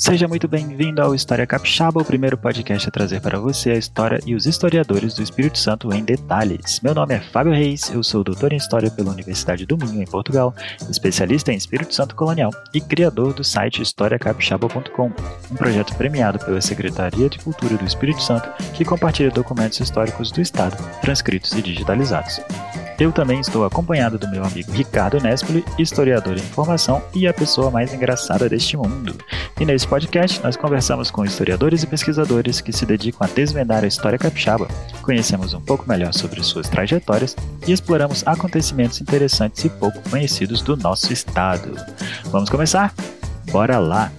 Seja muito bem-vindo ao História Capixaba, o primeiro podcast a trazer para você a história e os historiadores do Espírito Santo em detalhes. Meu nome é Fábio Reis, eu sou doutor em História pela Universidade do Minho, em Portugal, especialista em Espírito Santo Colonial e criador do site historiacapixaba.com, um projeto premiado pela Secretaria de Cultura do Espírito Santo que compartilha documentos históricos do Estado, transcritos e digitalizados. Eu também estou acompanhado do meu amigo Ricardo Nespoli, historiador em formação e a pessoa mais engraçada deste mundo. E nesse podcast nós conversamos com historiadores e pesquisadores que se dedicam a desvendar a história capixaba, conhecemos um pouco melhor sobre suas trajetórias e exploramos acontecimentos interessantes e pouco conhecidos do nosso estado. Vamos começar? Bora lá!